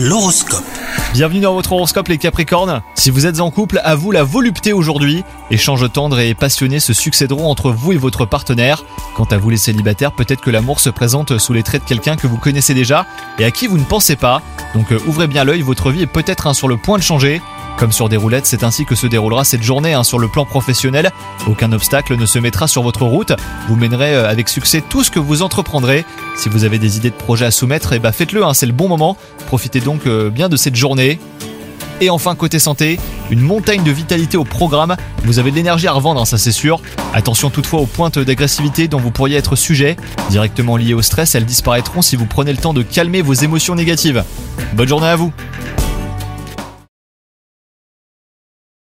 L'horoscope. Bienvenue dans votre horoscope les Capricornes. Si vous êtes en couple, à vous la volupté aujourd'hui. Échanges tendres et passionnés se succéderont entre vous et votre partenaire. Quant à vous les célibataires, peut-être que l'amour se présente sous les traits de quelqu'un que vous connaissez déjà et à qui vous ne pensez pas. Donc euh, ouvrez bien l'œil, votre vie est peut-être hein, sur le point de changer. Comme sur des roulettes, c'est ainsi que se déroulera cette journée hein, sur le plan professionnel. Aucun obstacle ne se mettra sur votre route. Vous mènerez euh, avec succès tout ce que vous entreprendrez. Si vous avez des idées de projets à soumettre, eh ben faites-le, hein, c'est le bon moment. Profitez donc euh, bien de cette journée. Et enfin, côté santé, une montagne de vitalité au programme. Vous avez de l'énergie à revendre, hein, ça c'est sûr. Attention toutefois aux pointes d'agressivité dont vous pourriez être sujet. Directement liées au stress, elles disparaîtront si vous prenez le temps de calmer vos émotions négatives. Bonne journée à vous